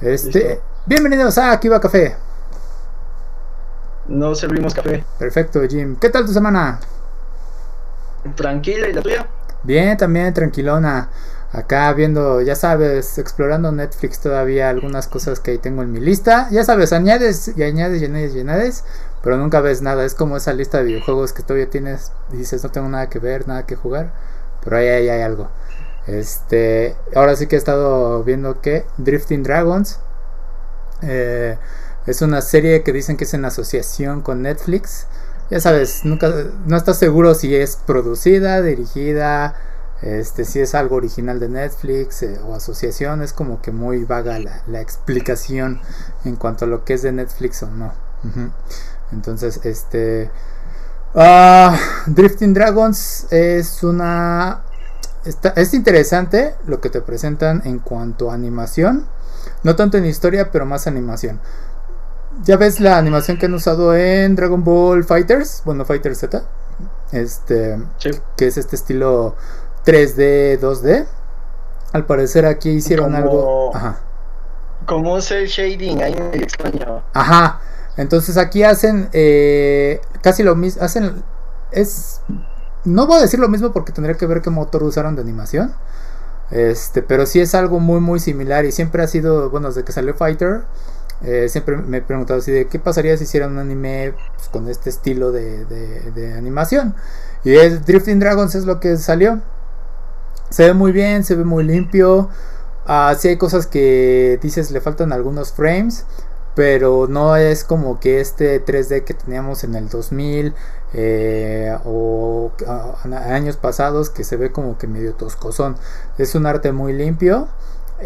Este, bienvenidos a Aquí va Café. No servimos café. Perfecto, Jim. ¿Qué tal tu semana? Tranquila, ¿y la tuya? Bien, también tranquilona. Acá viendo, ya sabes, explorando Netflix todavía algunas cosas que ahí tengo en mi lista. Ya sabes, añades y añades y añades y añades, pero nunca ves nada. Es como esa lista de videojuegos que todavía tienes y dices, no tengo nada que ver, nada que jugar, pero ahí, ahí hay algo. Este, ahora sí que he estado viendo que Drifting Dragons eh, es una serie que dicen que es en asociación con Netflix. Ya sabes, nunca, no estás seguro si es producida, dirigida, este, si es algo original de Netflix eh, o asociación. Es como que muy vaga la, explicación en cuanto a lo que es de Netflix o no. Entonces, este, ah, Drifting Dragons es una es interesante lo que te presentan en cuanto a animación. No tanto en historia, pero más animación. Ya ves la animación que han usado en Dragon Ball Fighters, bueno, Fighter Z, este, que es este estilo 3D, 2D. Al parecer aquí hicieron algo. Ajá. Como el shading ahí en extraño. Ajá. Entonces aquí hacen eh, casi lo mismo. Hacen. Es. No voy a decir lo mismo porque tendría que ver qué motor usaron de animación. Este, pero sí es algo muy muy similar y siempre ha sido, bueno, desde que salió Fighter, eh, siempre me he preguntado así de qué pasaría si hicieran un anime pues, con este estilo de, animación. Y es Drifting Dragons es lo que salió. Se ve muy bien, se ve muy limpio. Uh, sí hay cosas que dices le faltan algunos frames, pero no es como que este 3D que teníamos en el 2000 eh, o años pasados que se ve como que medio toscosón. Es un arte muy limpio.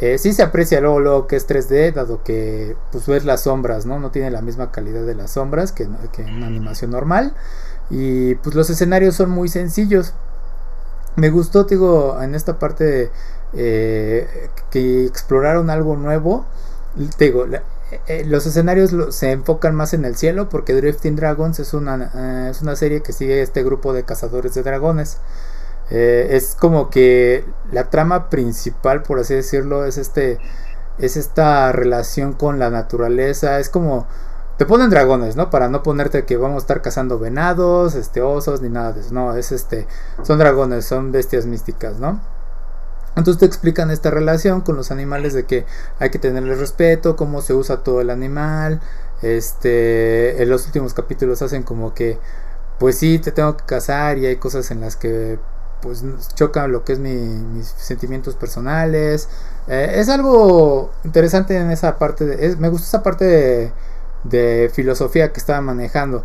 Eh, sí se aprecia luego, lo que es 3D, dado que pues ves las sombras, ¿no? No tiene la misma calidad de las sombras que, que una animación normal. Y pues los escenarios son muy sencillos. Me gustó, digo, en esta parte eh, que exploraron algo nuevo. Te digo, eh, los escenarios se enfocan más en el cielo porque Drifting Dragons es una, eh, es una serie que sigue este grupo de cazadores de dragones. Eh, es como que la trama principal, por así decirlo, es este es esta relación con la naturaleza. Es como te ponen dragones, ¿no? Para no ponerte que vamos a estar cazando venados, este osos ni nada de eso. No, es este son dragones, son bestias místicas, ¿no? Entonces te explican esta relación con los animales de que hay que tenerle respeto, cómo se usa todo el animal. Este, en los últimos capítulos hacen como que, pues sí, te tengo que cazar y hay cosas en las que pues chocan lo que es mis sentimientos personales. Eh, es algo interesante en esa parte, de, me gusta esa parte de filosofía que estaba manejando.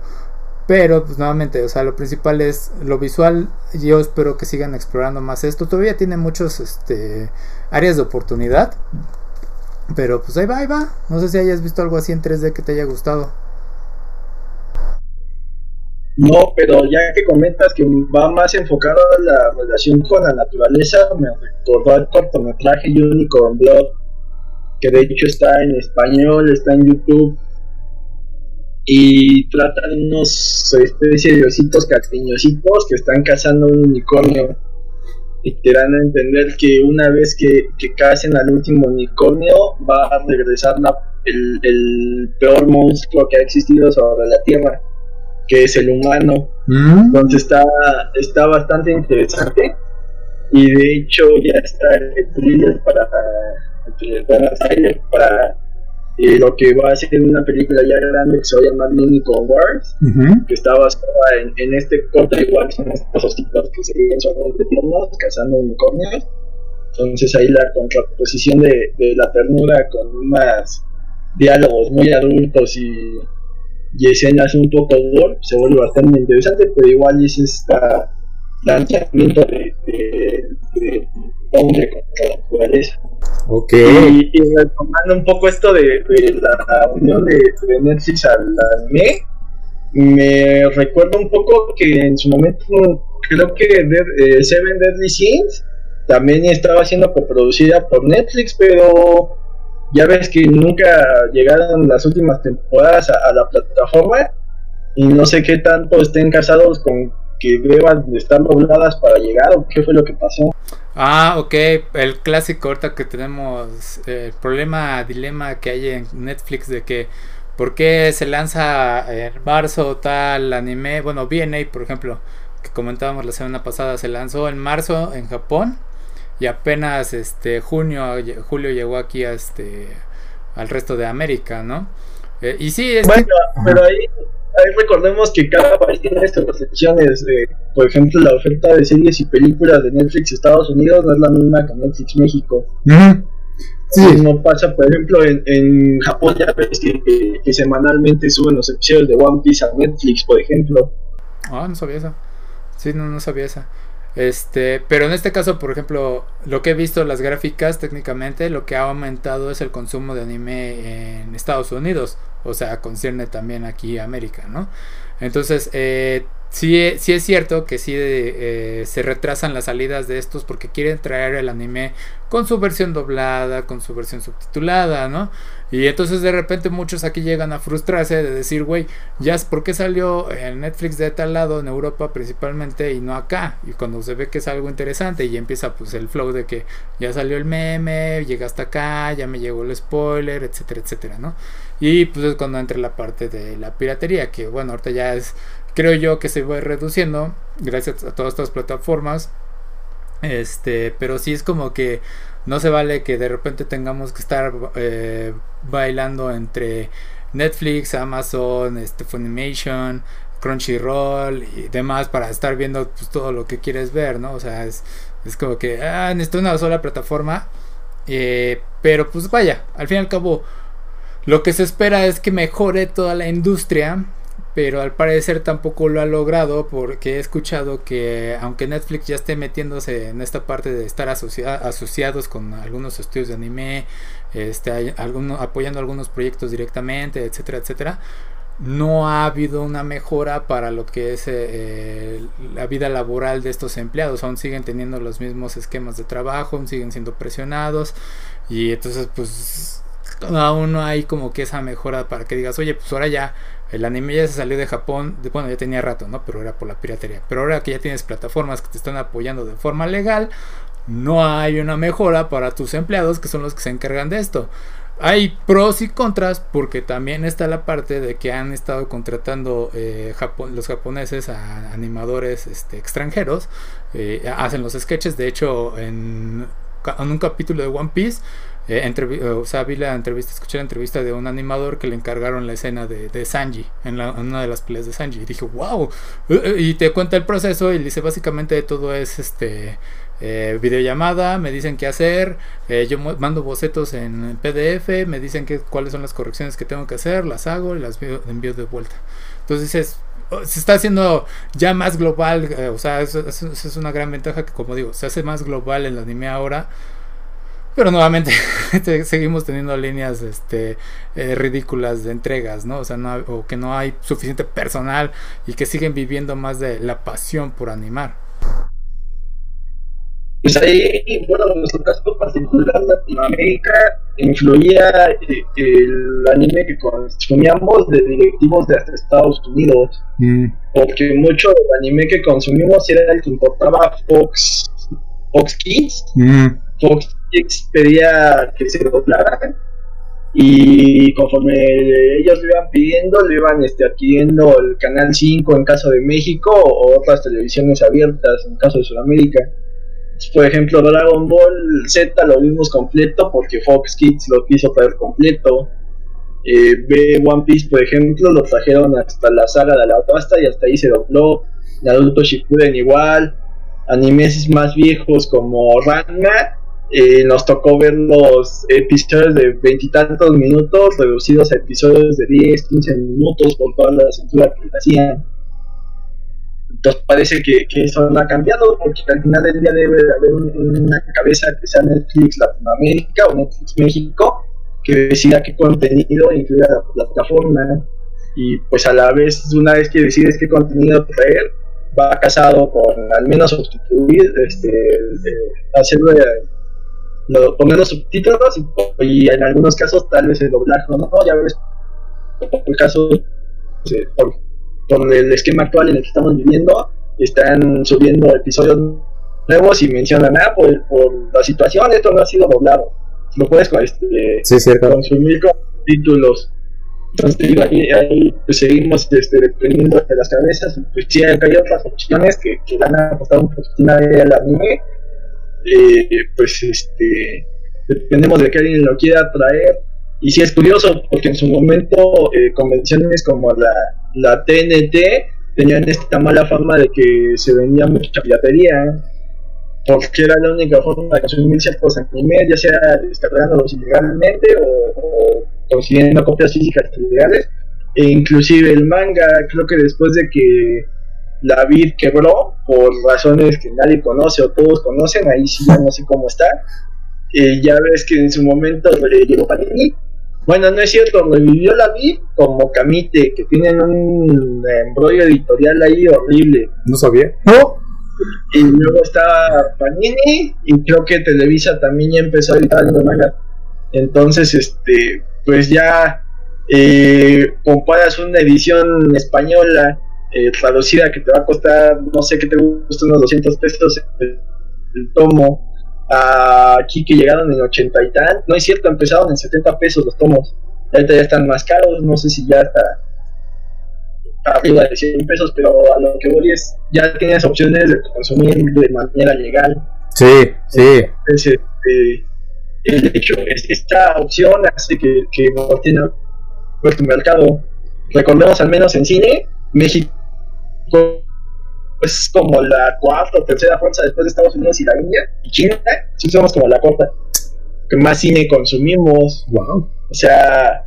Pero, pues nuevamente, o sea, lo principal es lo visual. Yo espero que sigan explorando más esto. Todavía tiene muchos este, áreas de oportunidad. Pero pues ahí va, ahí va. No sé si hayas visto algo así en 3D que te haya gustado. No, pero ya que comentas que va más enfocado a la relación con la naturaleza, me recordó el cortometraje Unicorn Blood, que de hecho está en español, está en YouTube y tratan unos especie de ositos cariñositos que están cazando un unicornio. Y te dan a entender que una vez que, que cacen al último unicornio va a regresar el, peor monstruo que ha existido sobre la tierra que es el humano. Mm. entonces está, está bastante interesante. Y de hecho ya está el thriller para el para lo que va a ser una película ya grande que se va a llamar Unicorn Wars, que está basada en, este corte igual, son estos ositos que se viven solamente tiernos, cazando unicornios. Entonces ahí la contraposición de, de la ternura con más diálogos muy adultos y, y escenas un poco gore se vuelve bastante interesante, pero igual es esta lanzamiento de, de, hombre contra la naturaleza. Ok. Y, y, retomando un poco esto de, la unión de, Netflix al anime, me recuerda un poco que en su momento creo que eh, Seven Deadly Sins también estaba siendo coproducida por Netflix, pero ya ves que nunca llegaron las últimas temporadas a, a la plataforma y no sé qué tanto estén casados con que deban estar dobladas para llegar o qué fue lo que pasó. Ah, ok, el clásico ahorita que tenemos, el eh, problema, dilema que hay en Netflix de que por qué se lanza en marzo tal anime, bueno, BNA por ejemplo, que comentábamos la semana pasada, se lanzó en marzo en Japón y apenas este junio, julio llegó aquí a este al resto de América, ¿no? Eh, y sí, es bueno, pero ahí ahí recordemos que cada país tiene sus restricciones. por ejemplo, la oferta de series y películas de Netflix Estados Unidos no es la misma que Netflix México. No pasa, por ejemplo, en, Japón ya ves que, semanalmente suben los episodios de One Piece a Netflix, por ejemplo. Ah, no sabía esa. Sí, no, no sabía esa. Este, pero en este caso, por ejemplo, lo que he visto las gráficas técnicamente, lo que ha aumentado es el consumo de anime en Estados Unidos, o sea, concierne también aquí a América, ¿no? Entonces, eh, sí, sí es cierto que sí eh, se retrasan las salidas de estos porque quieren traer el anime con su versión doblada, con su versión subtitulada, ¿no? Y entonces de repente muchos aquí llegan a frustrarse de decir, güey, ya por qué salió en Netflix de tal lado, en Europa principalmente, y no acá. Y cuando se ve que es algo interesante y empieza pues el flow de que ya salió el meme, llega hasta acá, ya me llegó el spoiler, etcétera, etcétera, ¿no? Y pues es cuando entra la parte de la piratería, que bueno, ahorita ya es, creo yo que se va reduciendo gracias a todas estas plataformas. Este, pero sí es como que no se vale que de repente tengamos que estar eh, bailando entre Netflix, Amazon, este, Funimation, Crunchyroll y demás para estar viendo pues, todo lo que quieres ver, ¿no? O sea, es, es como que ah, necesito una sola plataforma. Eh, pero pues vaya, al fin y al cabo, lo que se espera es que mejore toda la industria pero al parecer tampoco lo ha logrado porque he escuchado que aunque Netflix ya esté metiéndose en esta parte de estar asociados con algunos estudios de anime, este, apoyando algunos proyectos directamente, etcétera, etcétera, no ha habido una mejora para lo que es eh, la vida laboral de estos empleados. Aún siguen teniendo los mismos esquemas de trabajo, aún siguen siendo presionados y entonces pues aún no hay como que esa mejora para que digas, oye, pues ahora ya el anime ya se salió de Japón, bueno, ya tenía rato, ¿no? Pero era por la piratería. Pero ahora que ya tienes plataformas que te están apoyando de forma legal, no hay una mejora para tus empleados que son los que se encargan de esto. Hay pros y contras porque también está la parte de que han estado contratando eh, los japoneses a animadores este, extranjeros, eh, hacen los sketches, de hecho en, en un capítulo de One Piece eh, eh, o sea, vi la entrevista, escuché la entrevista de un animador que le encargaron la escena de, de Sanji, en, una de las peleas de Sanji. Y dije, wow. Eh, y te cuenta el proceso y dice, básicamente todo es este videollamada, me dicen qué hacer, yo mando bocetos en PDF, me dicen que, cuáles son las correcciones que tengo que hacer, las hago y las envío de vuelta. Entonces oh, se está haciendo ya más global, o sea, eso, es una gran ventaja que como digo, se hace más global el anime ahora pero nuevamente seguimos teniendo líneas este, eh, ridículas de entregas, ¿no? O sea, no, o que no hay suficiente personal y que siguen viviendo más de la pasión por animar. Pues ahí, bueno, en nuestro caso particular, Latinoamérica influía eh, el anime que consumíamos de directivos de hasta Estados Unidos. Mm. Porque mucho del anime que consumimos era el que importaba Fox, Fox Kids. Mm. Fox pedía que se doblaran y conforme ellos le iban pidiendo, le iban este, adquiriendo el Canal 5 en caso de México o otras televisiones abiertas en caso de Sudamérica. Por ejemplo, Dragon Ball Z lo vimos completo porque Fox Kids lo quiso traer completo. Eh, B One Piece, por ejemplo, lo trajeron hasta la saga de la pasta y hasta ahí se dobló. Naruto Shippuden igual. Animes más viejos como Ranma eh, nos tocó ver los episodios de veintitantos minutos reducidos a episodios de 10, 15 minutos por toda la censura que hacían. Entonces parece que, eso no ha cambiado porque al final del día debe de haber una cabeza que sea Netflix Latinoamérica o Netflix México que decida qué contenido incluye la plataforma y pues a la vez una vez que decides qué contenido traer va casado con al menos sustituir este hacerlo lo, poner los subtítulos y, en algunos casos tal vez el doblaje, ¿no? Ya ves, por el caso, por, el esquema actual en el que estamos viviendo, están subiendo episodios nuevos y mencionan, ah, por, por la situación esto no ha sido doblado. Lo puedes este, consumir con títulos. Entonces, ahí, pues, seguimos este, dependiendo de las cabezas. Pues sí, hay otras opciones que, que van a apostar un poquito al anime. Eh, pues este, dependemos de que alguien lo quiera traer. Y sí es curioso, porque en su momento eh, convenciones como la, la TNT tenían esta mala fama de que se vendía mucha piratería porque era la única forma de consumir ciertos animes, ya sea descargándolos ilegalmente o, consiguiendo copias físicas ilegales. E inclusive el manga, creo que después de que la vid quebró, por razones que nadie conoce o todos conocen, ahí sí ya no sé cómo está. Eh, ya ves que en su momento eh, llegó Panini. Bueno, no es cierto, revivió la vid como Kamite, que tienen un embrollo editorial ahí horrible. No sabía. ¿No? y luego está Panini y creo que Televisa también ya empezó a editar el manga entonces este pues ya eh, comparas una edición española eh, traducida que te va a costar no sé qué te gusta unos 200 pesos el, tomo aquí que llegaron en 80 y tal no es cierto empezaron en 70 pesos los tomos ahorita ya están más caros no sé si ya está arriba de 100 pesos, pero a lo que voy es, ya tienes opciones de consumir de manera legal. Sí, sí. Entonces, este, el hecho, esta opción hace que, que no tiene puesto mercado. Recordemos al menos en cine, México es como la cuarta o tercera fuerza después de Estados Unidos y la India y China, sí somos como la cuarta que más cine consumimos. Wow. O sea,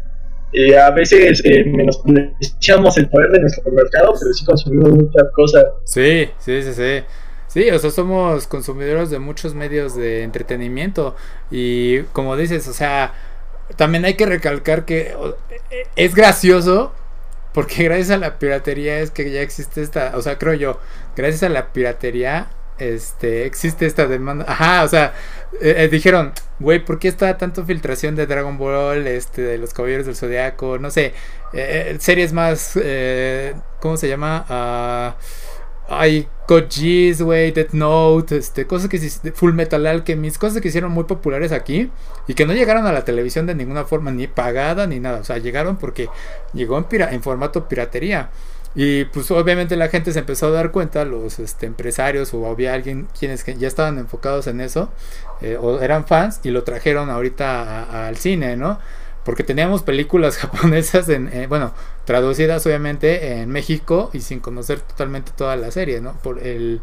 eh, a veces eh, menospreciamos el poder de nuestro mercado, pero sí consumimos muchas cosas. Sí, sí, sí, sí. Sí, o sea, somos consumidores de muchos medios de entretenimiento y como dices, o sea, también hay que recalcar que es gracioso porque gracias a la piratería es que ya existe esta, o sea, creo yo, gracias a la piratería este, existe esta demanda. Ajá, o sea, eh, eh, dijeron, güey, ¿por qué está tanto filtración de Dragon Ball, este, de los Caballeros del Zodiaco? No sé, eh, series más, ¿cómo se llama? Uh, hay God güey, Death Note, este, cosas que Full Metal Alchemist, cosas que hicieron muy populares aquí y que no llegaron a la televisión de ninguna forma, ni pagada ni nada. O sea, llegaron porque llegó en, en formato piratería. Y pues obviamente la gente se empezó a dar cuenta, los este, empresarios o había alguien quienes ya estaban enfocados en eso, eh, o eran fans y lo trajeron ahorita al cine, ¿no? Porque teníamos películas japonesas, en, eh, bueno, traducidas obviamente en México y sin conocer totalmente toda la serie, ¿no? Por el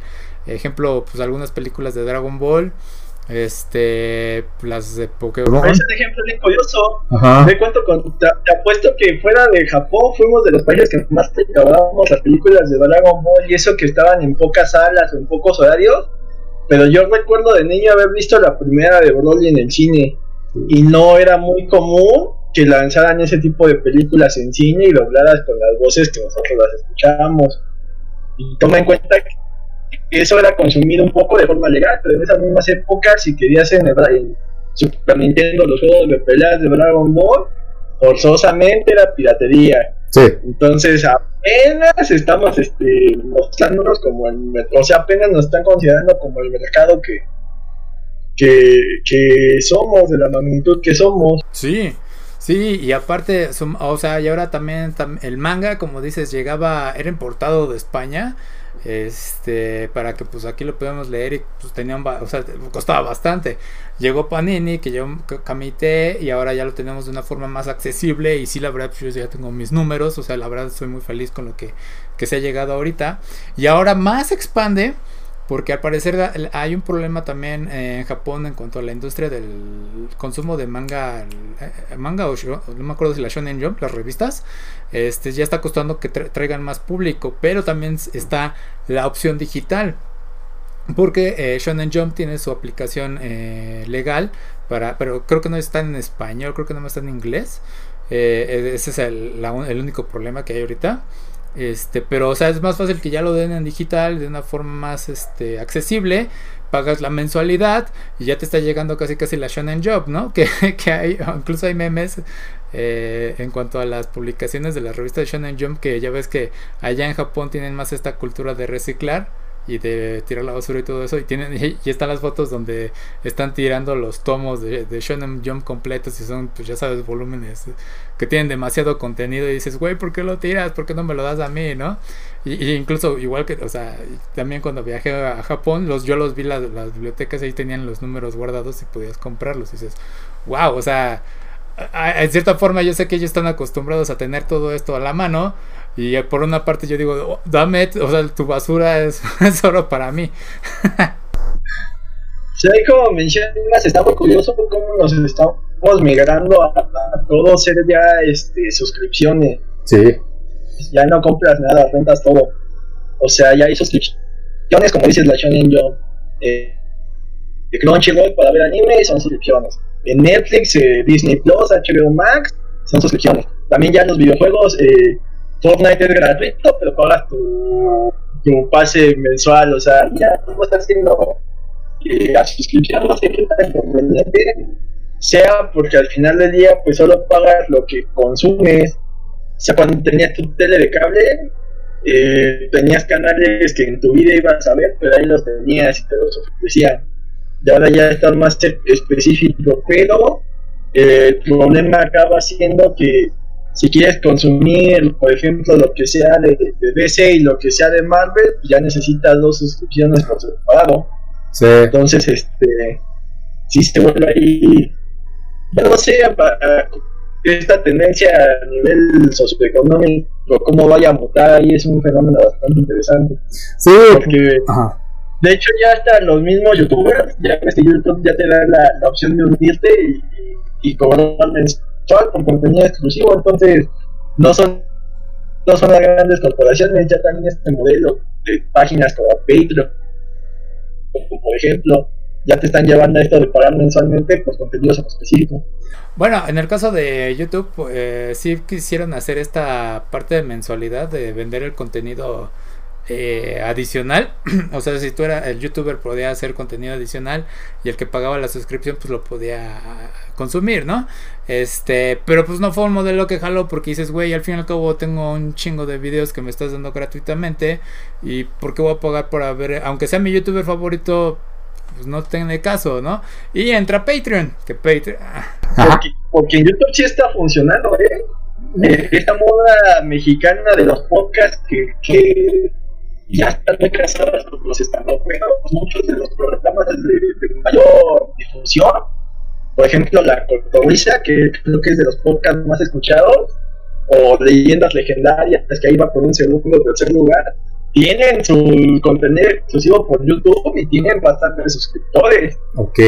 ejemplo, pues algunas películas de Dragon Ball, este las de Pokémon. Es un ejemplo bien curioso. Me cuento con, te, apuesto que fuera de Japón fuimos de los países que más te acabábamos las películas de Dragon Ball y eso que estaban en pocas salas o en pocos horarios. Pero yo recuerdo de niño haber visto la primera de Broly en el cine y no era muy común que lanzaran ese tipo de películas en cine y dobladas con las voces que nosotros las escuchábamos. Y toma en cuenta que eso era consumido un poco de forma legal, pero en esas mismas épocas, si querías en, en Super Nintendo los juegos de peleas de Dragon Ball, forzosamente era piratería. Sí. Entonces apenas estamos este, mostrándonos como el o sea, apenas nos están considerando como el mercado que, que, que somos, de la magnitud que somos. Sí. Sí, y aparte, o sea, y ahora también el manga, como dices, llegaba, era importado de España este para que pues aquí lo podamos leer y pues tenían o sea costaba bastante. Llegó Panini que yo camité y ahora ya lo tenemos de una forma más accesible y sí la verdad pues yo ya tengo mis números o sea la verdad estoy muy feliz con lo que, que se ha llegado ahorita. Y ahora más expande porque al parecer hay un problema también en Japón en cuanto a la industria del consumo de manga, eh, manga o no me acuerdo si la Shonen Jump, las revistas, este ya está costando que traigan más público, pero también está la opción digital. Porque eh, Shonen Jump tiene su aplicación eh, legal para, pero creo que no está en español, creo que no está en inglés. ese es el, el único problema que hay ahorita. Este, pero o sea, es más fácil que ya lo den en digital de una forma más este, accesible. Pagas la mensualidad y ya te está llegando casi casi la Shonen Job, ¿no? Que, que hay, incluso hay memes eh, en cuanto a las publicaciones de la revista Shonen Jump, que ya ves que allá en Japón tienen más esta cultura de reciclar y de tirar la basura y todo eso. Y tienen y, están las fotos donde están tirando los tomos de, de Shonen Jump completos y son, pues ya sabes, volúmenes que tienen demasiado contenido. Y dices, güey, ¿por qué lo tiras? ¿Por qué no me lo das a mí, no? Y, incluso, igual que, o sea, también cuando viajé a Japón, los, yo los vi las, las bibliotecas, ahí tenían los números guardados y podías comprarlos. Y dices, wow, o sea en cierta forma yo sé que ellos están acostumbrados a tener todo esto a la mano y por una parte yo digo, oh, dame, o sea, tu basura es, solo para mí. Sí, como mencionas, está muy curioso cómo nos estamos migrando a, todo ser ya este, suscripciones. Sí. Ya no compras nada, rentas todo. O sea, ya hay suscripciones, como dices la Shonen Jump. Eh, Crunchyroll para ver anime son suscripciones. En Netflix, eh, Disney Plus, HBO Max son suscripciones. También ya en los videojuegos, eh, Fortnite es gratuito, pero pagas tu, tu pase mensual, o sea, ya tú estás haciendo eh, a suscripción, no sé qué tan conveniente sea, porque al final del día, pues solo pagas lo que consumes. O sea, cuando tenías tu tele de cable, eh, tenías canales que en tu vida ibas a ver, pero ahí los tenías y te los ofrecían. Y ahora ya estás más específico, pero eh, el problema acaba siendo que si quieres consumir, por ejemplo, lo que sea de, DC y lo que sea de Marvel, ya necesitas dos suscripciones por separado. Sí. Entonces, este, si se vuelve ahí, ya no sé, esta tendencia a nivel socioeconómico, cómo vaya a mutar, ahí es un fenómeno bastante interesante. Sí, porque, de hecho, ya hasta los mismos youtubers, ya que YouTube ya te da la, opción de unirte y, y cobrar con contenido exclusivo, entonces no son no son las grandes corporaciones, ya también este modelo de páginas como Patreon, por ejemplo, ya te están llevando a esto de pagar mensualmente por contenidos específicos. Bueno, en el caso de YouTube, eh, sí quisieron hacer esta parte de mensualidad de vender el contenido eh, adicional. o sea, si tú eras el youtuber podía hacer contenido adicional y el que pagaba la suscripción pues lo podía consumir, ¿no? Este, pero pues no fue un modelo que jaló porque dices, güey, al fin y al cabo tengo un chingo de videos que me estás dando gratuitamente y ¿por qué voy a pagar por ver, aunque sea mi youtuber favorito, pues no tiene caso, ¿no? Y entra Patreon, que Patreon... Ah. Porque, en YouTube sí está funcionando, ¿eh? Esta moda mexicana de los podcasts que ya están con los estando muchos de los programas de, mayor difusión, por ejemplo la Cotorrisa, que creo que es de los podcasts más escuchados, o leyendas legendarias, que ahí va por un segundo o tercer lugar, tienen su contenido exclusivo por YouTube y tienen bastantes suscriptores. Ok.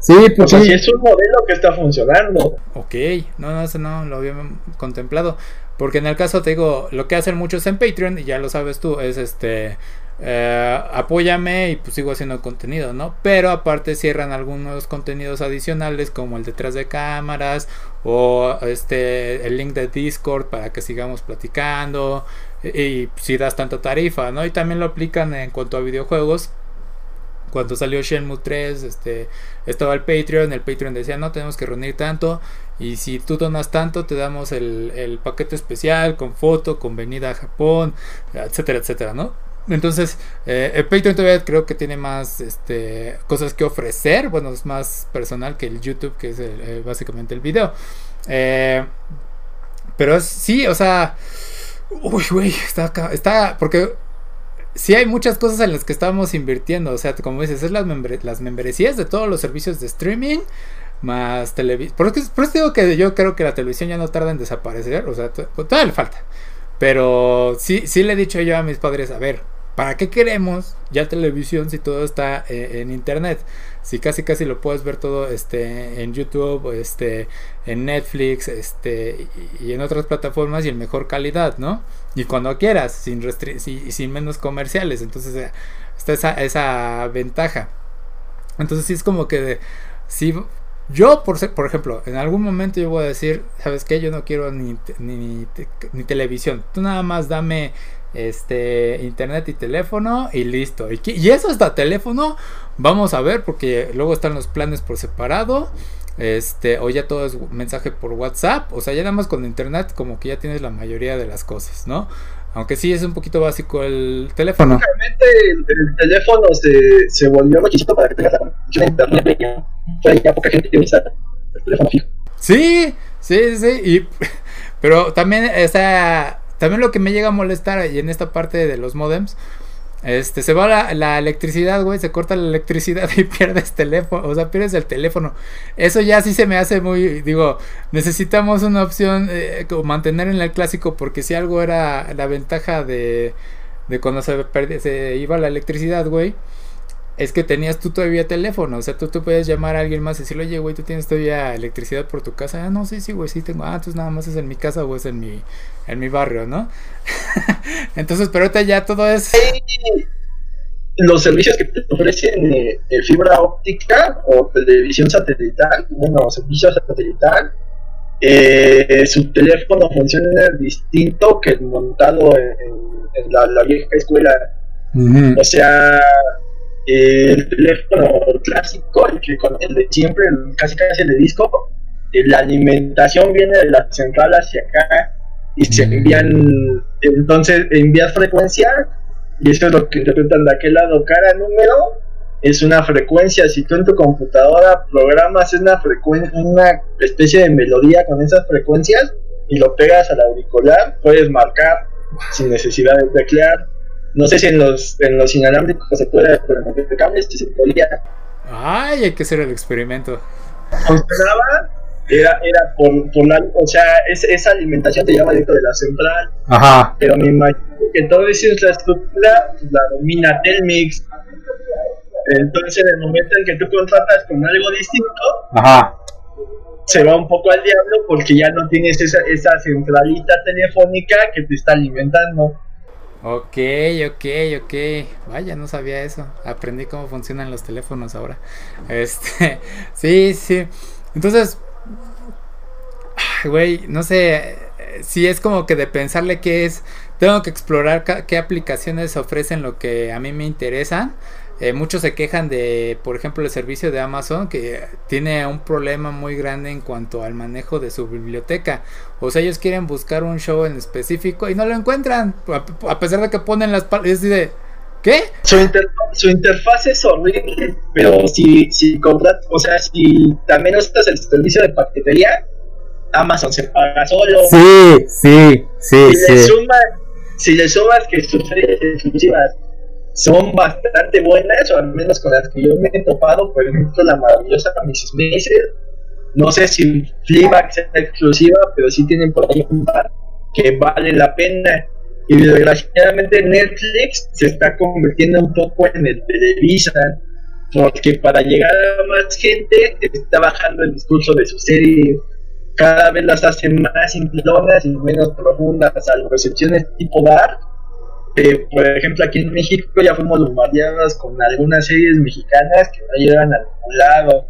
Sí, pues o es un modelo que está funcionando. Ok, no, no, eso no lo había contemplado. Porque en el caso te digo, lo que hacen muchos en Patreon, y ya lo sabes tú, es este. Eh, apóyame y pues sigo haciendo contenido, ¿no? Pero aparte cierran algunos contenidos adicionales como el detrás de cámaras o este el link de Discord para que sigamos platicando y, si das tanta tarifa, ¿no? Y también lo aplican en cuanto a videojuegos cuando salió Shenmue 3, este, estaba el Patreon, el Patreon decía, no, tenemos que reunir tanto, y si tú donas tanto, te damos el, paquete especial con foto, con venida a Japón, etcétera, etcétera, ¿no? Entonces, eh, el Patreon todavía creo que tiene más este, cosas que ofrecer. Bueno, es más personal que el YouTube, que es eh, básicamente el video. Eh, pero sí, o sea. Uy, güey, está acá. Está. Porque sí hay muchas cosas en las que estamos invirtiendo. O sea, como dices, es las, las membresías de todos los servicios de streaming. Más televisión. Por, por, eso digo que yo creo que la televisión ya no tarda en desaparecer. O sea, todavía le falta. Pero sí, sí le he dicho yo a mis padres, a ver, ¿para qué queremos ya televisión si todo está eh, en internet? Si casi casi lo puedes ver todo este en YouTube, este en Netflix, este y en otras plataformas y en mejor calidad, ¿no? Y cuando quieras, sin y sin menos comerciales, entonces eh, está esa, esa ventaja. Entonces sí es como que si yo, por, por ejemplo, en algún momento yo voy a decir, ¿sabes qué? Yo no quiero ni, ni, ni televisión. Tú nada más dame este internet y teléfono y listo. Y, y, eso hasta teléfono, vamos a ver, porque luego están los planes por separado. Este, o ya todo es mensaje por WhatsApp, o sea, ya nada más con internet como que ya tienes la mayoría de las cosas, ¿no? Aunque sí es un poquito básico el teléfono. Realmente el, teléfono se, se volvió requisito para que tengas la internet. Ya, ya poca gente usa el teléfono fijo. Sí, sí, sí. Y, pero también, o sea, también lo que me llega a molestar y en esta parte de los modems este, se va la, la, electricidad, güey, se corta la electricidad y pierdes teléfono, o sea, pierdes el teléfono. Eso ya sí se me hace muy, digo, necesitamos una opción, eh, mantener en el clásico, porque si algo era la ventaja de, de cuando se, se iba la electricidad, güey, es que tenías tú todavía teléfono, o sea, tú, tú puedes llamar a alguien más y decirle, oye, güey, tú tienes todavía electricidad por tu casa. Ah, no, sí, sí, güey, sí tengo. Ah, entonces nada más es en mi casa o es en mi, en mi barrio, ¿no? entonces, pero ahorita ya todo es... Los servicios que te ofrecen eh, fibra óptica o televisión satelital, bueno, servicio satelital, eh, su teléfono funciona distinto que el montado en, la, vieja escuela. O sea, el teléfono clásico, el que con el de siempre, casi casi el de disco, la alimentación viene de la central hacia acá y se mm. envían, entonces envías frecuencia y eso es lo que interpretan de aquel lado. Cada número es una frecuencia. Si tú en tu computadora programas una frecuencia, una especie de melodía con esas frecuencias y lo pegas al auricular, puedes marcar sin necesidad de teclear no sé si en los, en los inalámbricos se puede, pero en los cables se podía. Ay, hay que hacer el experimento. Funcionaba, era, era por, por la, o sea, esa alimentación te llama dentro de la central. Ajá. Pero me imagino que toda esa infraestructura pues, la domina Telmix. Entonces, en el momento en que tú contratas con algo distinto, Ajá. se va un poco al diablo porque ya no tienes esa, esa centralita telefónica que te está alimentando. Ok, ok, ok. Vaya, no sabía eso. Aprendí cómo funcionan los teléfonos ahora. Este, sí, sí. Entonces, güey, no sé si es como que de pensarle qué es. Tengo que explorar qué aplicaciones ofrecen lo que a mí me interesan eh, muchos se quejan de, por ejemplo, el servicio de Amazon que tiene un problema muy grande en cuanto al manejo de su biblioteca. O sea, ellos quieren buscar un show en específico y no lo encuentran, a, pesar de que ponen las es de ¿Qué? Su, su, interfaz es horrible, pero si, si compras, o sea, si también usas el servicio de paquetería, Amazon se paga solo. Sí, sí, sí. Si, Le, sumas, si le sumas que sus exclusivas son bastante buenas, o al menos con las que yo me he topado, por ejemplo, la maravillosa Mrs. Maisel. No sé si Fleabag sea exclusiva, pero sí tienen por ahí un par que vale la pena. Y desgraciadamente Netflix se está convirtiendo un poco en el Televisa, porque para llegar a más gente está bajando el discurso de su serie. Cada vez las hacen más simplonas y menos profundas, salvo excepciones tipo Dark eh, por ejemplo, aquí en México ya fuimos bombardeadas con algunas series mexicanas que no llegan a ningún lado.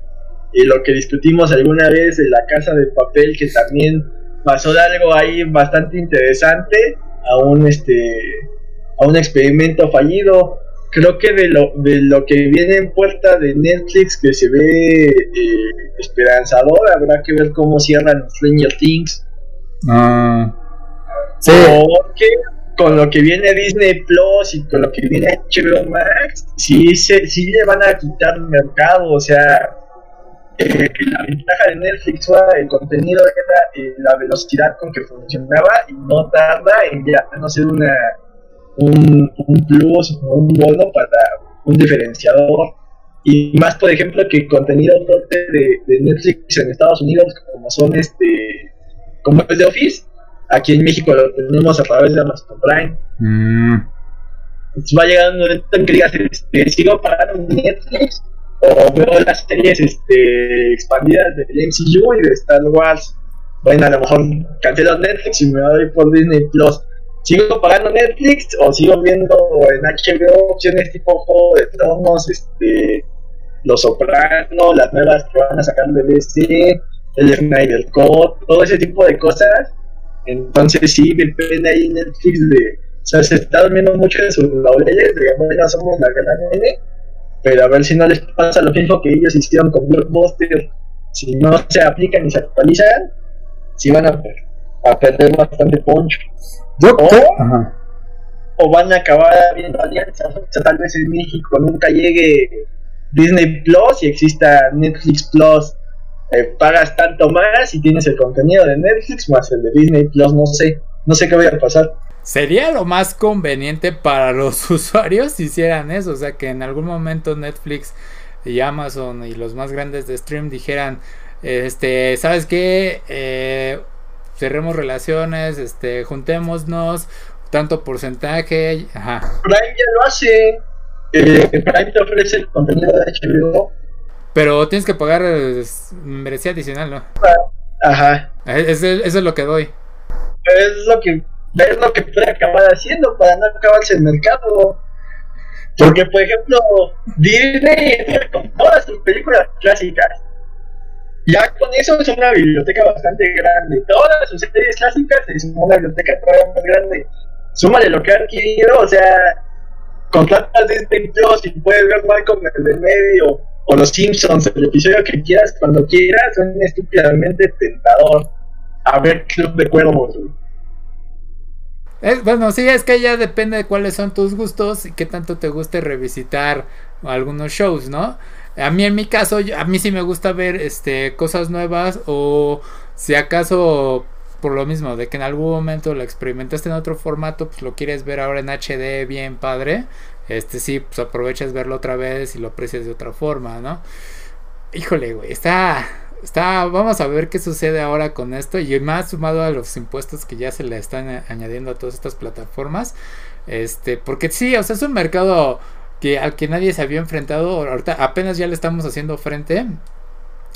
Y lo que discutimos alguna vez en la casa de papel, que también pasó de algo ahí bastante interesante a un este a un experimento fallido. Creo que de lo, de lo que viene en puerta de Netflix que se ve eh, esperanzador, habrá que ver cómo cierran Stranger Things. Ah, sí. Porque con lo que viene Disney Plus y con lo que viene HBO Max, sí, se, sí le van a quitar mercado, o sea, eh, la ventaja de Netflix fue el contenido era eh, la velocidad con que funcionaba y no tarda en ya no ser una un, plus o un bono para un diferenciador. Y más por ejemplo que contenido fuerte de, de Netflix en Estados Unidos como son este como es de Office Aquí en México lo tenemos a través de Amazon Prime. Mm. Entonces va a llegar un momento en que digas, este, sigo pagando Netflix o veo las series este, expandidas del MCU y de Star Wars. Bueno, a lo mejor cancelo Netflix y me voy por Disney Plus. ¿Sigo pagando Netflix o sigo viendo en HBO opciones tipo Juego de Tronos, este, Los Sopranos, las nuevas que van a sacar de DC, el Snyder Code, todo ese tipo de cosas? Entonces sí, depende ahí Netflix de... O sea, se está durmiendo mucho en sus laureles, digamos, ya somos la gran N, pero a ver si no les pasa lo mismo que ellos hicieron con Blockbuster, si no se aplican y se actualizan, si van a, a perder bastante poncho. Yo o, Ajá. o van a acabar viendo alianzas. O sea, tal vez en México nunca llegue Disney Plus y exista Netflix Plus. Eh, pagas tanto más y tienes el contenido de Netflix más el de Disney Plus. No sé, no sé qué vaya a pasar. Sería lo más conveniente para los usuarios si hicieran eso, o sea que en algún momento Netflix y Amazon y los más grandes de stream dijeran, este, ¿sabes qué? Eh, cerremos relaciones, este, juntémonos, tanto porcentaje, ajá. Prime ya lo hace. Eh, Prime te ofrece el contenido de HBO. Pero tienes que pagar membresía adicional, ¿no? Ajá. Eh, Eso, eso es lo que doy. Es lo que es lo que puede acabar haciendo para no acabarse el mercado. Porque, por ejemplo, Disney con todas sus películas clásicas. Ya con eso es una biblioteca bastante grande. Todas sus series clásicas es una biblioteca todavía más grande. Súmale lo que ha adquirido, o sea, contratas Disney Plus y puedes ver Malcolm en el medio o Los Simpsons, el episodio que quieras, cuando quieras, son estúpidamente tentador. A ver Club de Cuervos. bueno, sí, es que ya depende de cuáles son tus gustos y qué tanto te guste revisitar algunos shows, ¿no? A mí en mi caso, a mí sí me gusta ver este cosas nuevas o si acaso por lo mismo de que en algún momento lo experimentaste en otro formato, pues lo quieres ver ahora en HD bien padre, este sí, pues aprovechas verlo otra vez y lo aprecias de otra forma, ¿no? Híjole, güey, está está vamos a ver qué sucede ahora con esto y más sumado a los impuestos que ya se le están añadiendo a todas estas plataformas. Este, porque sí, o sea, es un mercado que al que nadie se había enfrentado, ahorita apenas ya le estamos haciendo frente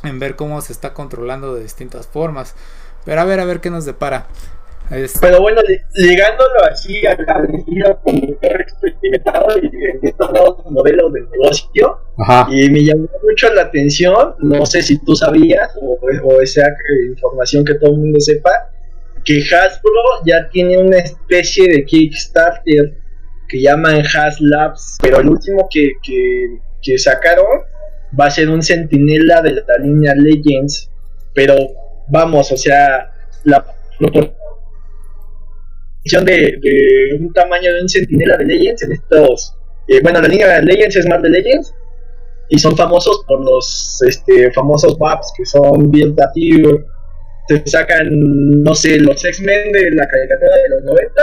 en ver cómo se está controlando de distintas formas. Pero a ver, a ver qué nos depara. Este, Pero bueno, ligándolo así al al estilo como perro experimentado y en estos nuevos modelos de negocio, ajá. y me llamó mucho la atención, no sé si tú sabías o, o esa información que todo el mundo sepa, que Hasbro ya tiene una especie de Kickstarter que llaman Has Labs, pero el último que, que, que sacaron va a ser un centinela de la línea Legends, pero vamos, o sea, la de, de un tamaño de un centinela de Legends en estos, eh, bueno, la línea de Legends es más de Legends, y son famosos por los este, famosos maps que son bien creativos. Te sacan, no sé, los X-Men de la caricatura de los 90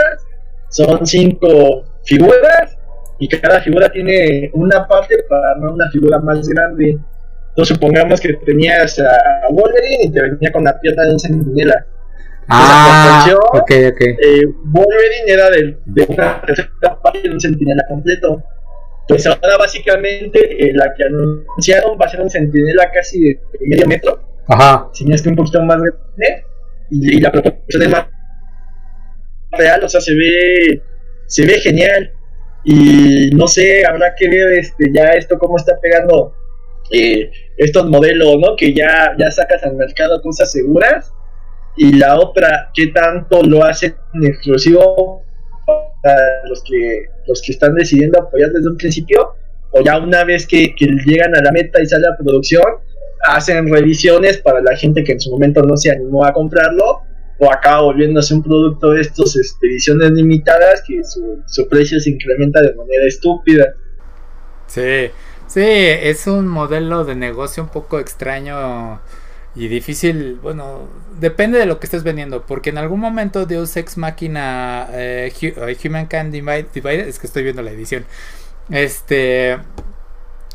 son cinco figuras y cada figura tiene una parte para armar una figura más grande. Entonces supongamos que tenías a Wolverine y te venía con la pierna de un centinela. Ah, ok, ok. Eh, Wolverine era de, de una tercera parte de un centinela completo. Pues ahora básicamente eh, la que anunciaron va a ser un centinela casi de medio metro, Ajá. si no es que un poquito más grande, y, y la proporción es más real, o sea, se ve, se ve genial. Y no sé, habrá que ver este, ya esto cómo está pegando eh, estos modelos, ¿no? Que ya, ya sacas al mercado cosas seguras. Y la otra, ¿qué tanto lo hacen exclusivo para los que, los que están decidiendo apoyar desde un principio? O ya una vez que, llegan a la meta y sale a producción, hacen revisiones para la gente que en su momento no se animó a comprarlo o acaba volviéndose un producto de estos este, ediciones limitadas que su, su precio se incrementa de manera estúpida. Sí, sí, es un modelo de negocio un poco extraño y difícil. Bueno, depende de lo que estés vendiendo, porque en algún momento Deus Ex Máquina eh, eh, Humankind Divide- Divided, es que estoy viendo la edición. Este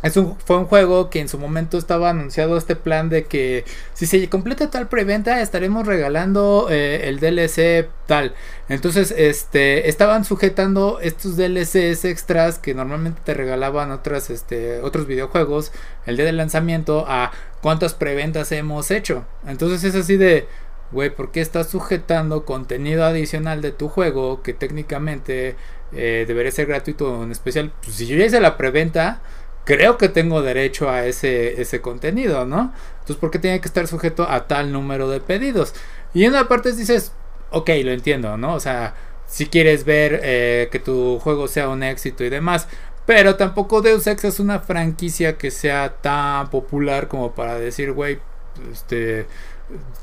es un, fue un juego que en su momento estaba anunciado este plan de que si se completa tal preventa estaremos regalando eh, el DLC tal. Entonces, este, estaban sujetando estos DLCs extras que normalmente te regalaban otras, este, otros videojuegos el día del lanzamiento a cuántas preventas hemos hecho. Entonces es así de, güey, ¿por qué estás sujetando contenido adicional de tu juego que técnicamente eh, debería ser gratuito en especial? Pues si yo ya hice la preventa, creo que tengo derecho a ese, ese contenido, ¿no? Entonces, ¿por qué tiene que estar sujeto a tal número de pedidos? Y en una parte dices, ok, lo entiendo, ¿no? O sea, si quieres ver eh, que tu juego sea un éxito y demás. Pero tampoco Deus Ex es una franquicia que sea tan popular como para decir, güey, este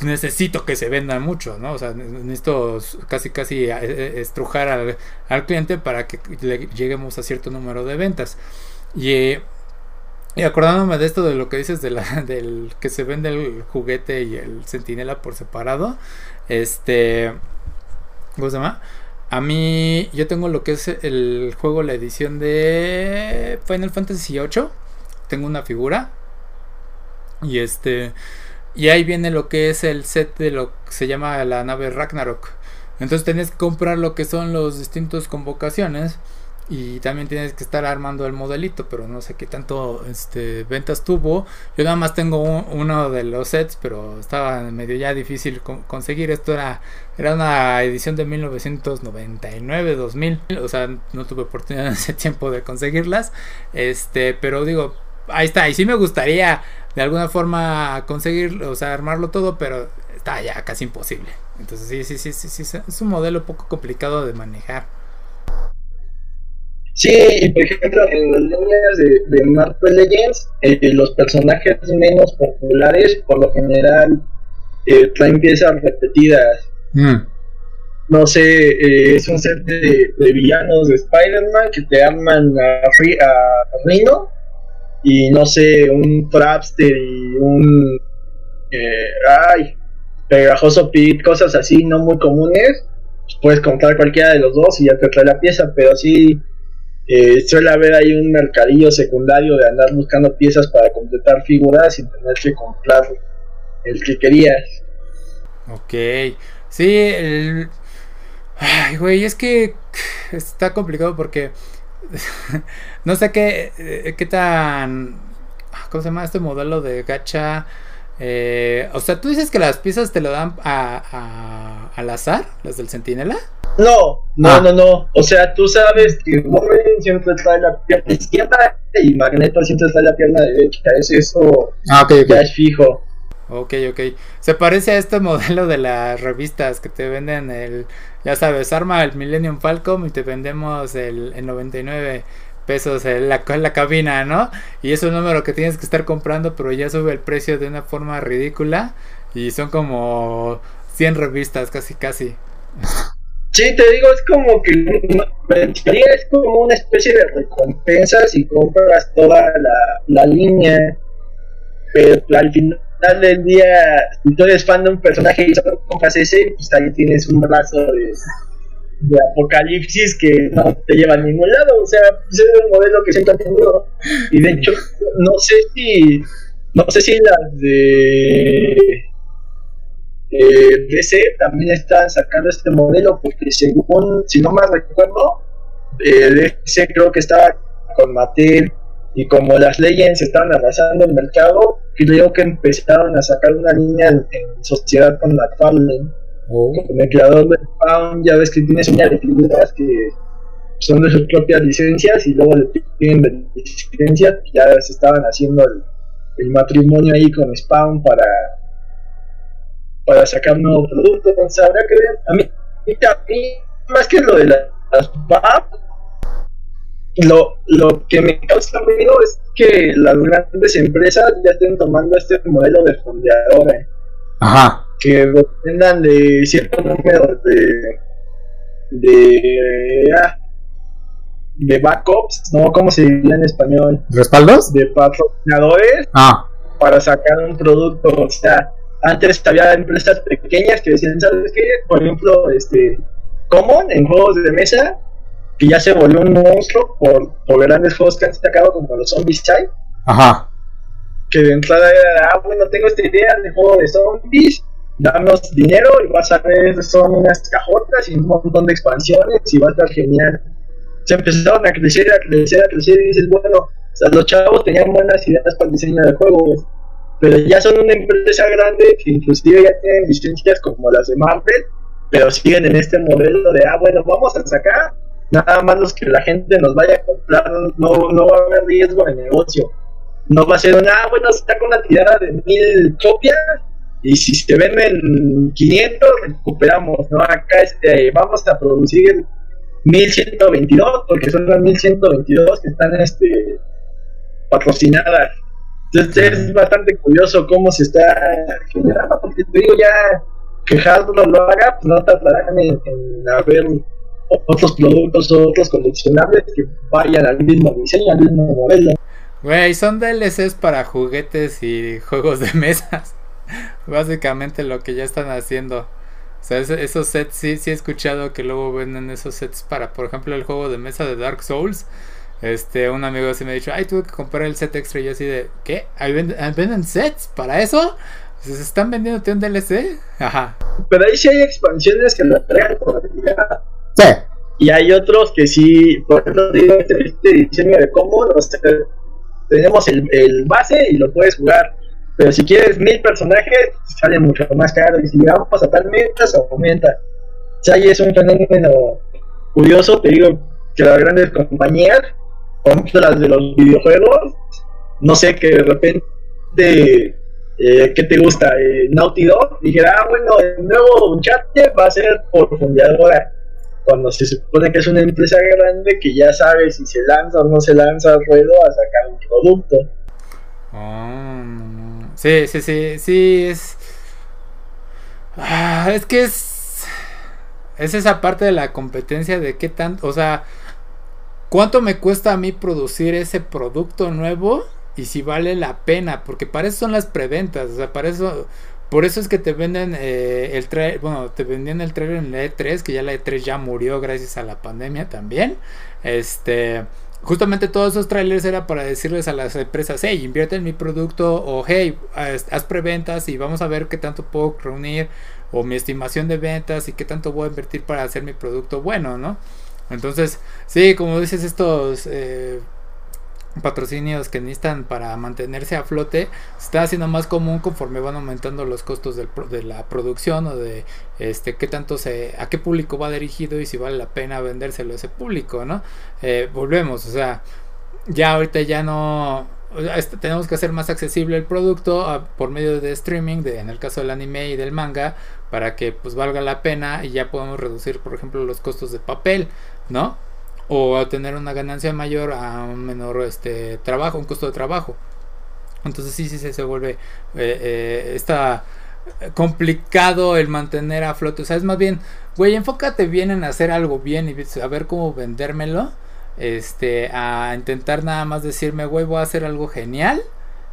necesito que se venda mucho, ¿no? O sea, necesito casi casi eh, eh, estrujar al, al cliente para que lleguemos a cierto número de ventas. Y, acordándome de esto de lo que dices de la, del que se vende el juguete y el centinela por separado, este, ¿cómo se llama? A mí, yo tengo lo que es el juego, la edición de Final Fantasy VIII. Tengo una figura. Y este. Y ahí viene lo que es el set de lo que se llama la nave Ragnarok. Entonces tenés que comprar lo que son los distintos convocaciones. Y también tienes que estar armando el modelito. Pero no sé qué tanto este, ventas tuvo. Yo nada más tengo uno de los sets. Pero estaba medio ya difícil conseguir. Esto era, era una edición de 1999-2000. O sea, no tuve oportunidad en ese tiempo de conseguirlas. Este, pero digo, ahí está. Y sí me gustaría de alguna forma conseguir, o sea, armarlo todo, pero está ya casi imposible. Entonces sí, sí, sí, sí, sí, es un modelo poco complicado de manejar. Sí, y por ejemplo, en las líneas de, de Marvel Legends, eh, los personajes menos populares, por lo general, eh, traen piezas repetidas. Mm. No sé, eh, es un set de, villanos de Spider-Man que te arman a, a Rhino y no sé, un Trapster y un. Eh, ay, pegajoso pit, cosas así no muy comunes, puedes comprar cualquiera de los dos y ya te trae la pieza, pero sí eh, suele haber ahí un mercadillo secundario de andar buscando piezas para completar figuras sin tener que comprar el que querías. Ok, sí, el... Ay, güey, es que está complicado porque no sé qué, eh, qué tan... ¿Cómo se llama este modelo de gacha? Eh, o sea, tú dices que las piezas te lo dan a, al azar, las del centinela. No, no, ah. no, no. O sea, tú sabes que Wolverine siempre trae la pierna izquierda y Magneto siempre trae la pierna derecha. Es eso ah, ya es fijo. Ok, ok. Se parece a este modelo de las revistas que te venden el, ya sabes, arma el Millennium Falcon y te vendemos el, 99 pesos en la, en la cabina, ¿no? Y es un número que tienes que estar comprando, pero ya sube el precio de una forma ridícula y son como 100 revistas, casi, casi. Sí, te digo, es como que es como una especie de recompensa si compras toda la, la línea, pero al final del día, si tú eres fan de un personaje y solo compras ese, pues ahí tienes un brazo de, apocalipsis que no te lleva a ningún lado. O sea, ese es un modelo que siempre tenido. Y de hecho, no sé si, no sé si las de eh, DC también están sacando este modelo, porque según, si no mal recuerdo, eh, DC creo que estaba con Mattel y como las Legends estaban arrasando el mercado, creo que empezaron a sacar una línea en, sociedad con la Oh. Con el creador de Spawn, ya ves que tiene figuras que son de sus propias licencias y luego le piden licencias. Ya se estaban haciendo el, matrimonio ahí con Spawn para, para sacar un nuevo producto. Entonces, habrá que ver. A mí, a mí más que lo de las, las lo, lo que me causa ruido es que las grandes empresas ya estén tomando este modelo de fondeadores. Ajá. Que dependan de cierto número de. de. Ah, de backups, ¿no? ¿Cómo se diría en español? ¿Respaldos? De patrocinadores. Ah. Para sacar un producto. O sea, antes había empresas pequeñas que decían, ¿sabes qué? Por ejemplo, este. Common en juegos de mesa que ya se volvió un monstruo por, por grandes juegos que han sacado como los Zombies Chai. Ajá. Que de entrada era, ah, bueno, tengo esta idea de juego de zombies, danos dinero y vas a ver, son unas cajotas y un montón de expansiones y va a estar genial. Se empezaron a crecer, a crecer, a crecer y dices, bueno, los chavos tenían buenas ideas para el diseño de juegos, pero ya son una empresa grande que inclusive ya tienen licencias como las de Marvel, pero siguen en este modelo de, ah, bueno, vamos a sacar nada más los que la gente nos vaya a comprar, no, no va a haber riesgo de negocio. No va a ser una, ah, bueno, con una tirada de mil copias y si se venden 500 recuperamos, ¿no? Acá este, vamos a producir 1122 porque son las 1122 que están este, patrocinadas. Entonces es bastante curioso cómo se está generando, porque te digo ya que Hasbro lo haga, pues no tardarán en, haber otros productos o otros coleccionables que vayan al mismo diseño, al mismo modelo. Güey, son DLCs para juguetes y juegos de mesas. Básicamente lo que ya están haciendo. O sea, esos sets sí, sí he escuchado que luego venden esos sets para, por ejemplo, el juego de mesa de Dark Souls. Este, un amigo así me ha dicho, ay, tuve que comprar el set extra. Y yo así de, ¿qué? venden, sets para eso? ¿Se están vendiendo un DLC? Ajá. Pero ahí sí hay expansiones que lo traen por Sí. Y hay otros que sí, por ejemplo, digo, este, este diseño de cómo tenemos el, el, base y lo puedes jugar. Pero si quieres mil personajes, sale mucho más caro. Y si llegamos a tal meta, se aumenta. O sea, ahí es un fenómeno curioso. Te digo que las grandes compañías, ejemplo, las de los videojuegos, no sé, que de repente, eh, ¿qué te gusta? Eh, Naughty Dog, dijera, ah, bueno, el nuevo Uncharted va a ser por fundadora cuando se supone que es una empresa grande que ya sabe si se lanza o no se lanza al ruedo a sacar un producto. Oh, sí, sí, sí, sí, es... Ah, es que es... Es esa parte de la competencia de qué tanto, o sea, cuánto me cuesta a mí producir ese producto nuevo y si vale la pena, porque para eso son las preventas, o sea, para eso por eso es que te venden eh, el trailer, bueno, te vendían el trailer en la E3, que ya la E3 ya murió gracias a la pandemia también. Este, justamente todos esos trailers era para decirles a las empresas, hey, invierte en mi producto o hey, haz, preventas y vamos a ver qué tanto puedo reunir o mi estimación de ventas y qué tanto voy a invertir para hacer mi producto bueno, ¿no? Entonces, sí, como dices, estos eh, patrocinios que necesitan para mantenerse a flote está haciendo más común conforme van aumentando los costos del, de la producción o de este qué tanto se a qué público va dirigido y si vale la pena vendérselo a ese público no eh, volvemos o sea ya ahorita ya no este, tenemos que hacer más accesible el producto por medio de streaming de, en el caso del anime y del manga para que pues valga la pena y ya podemos reducir por ejemplo los costos de papel no o a tener una ganancia mayor a un menor este trabajo, un costo de trabajo. Entonces sí, sí, se vuelve eh, eh, está complicado el mantener a flote. O sea, es más bien, güey, enfócate bien en hacer algo bien y a ver cómo vendérmelo. Este, a intentar nada más decirme, güey, voy a hacer algo genial,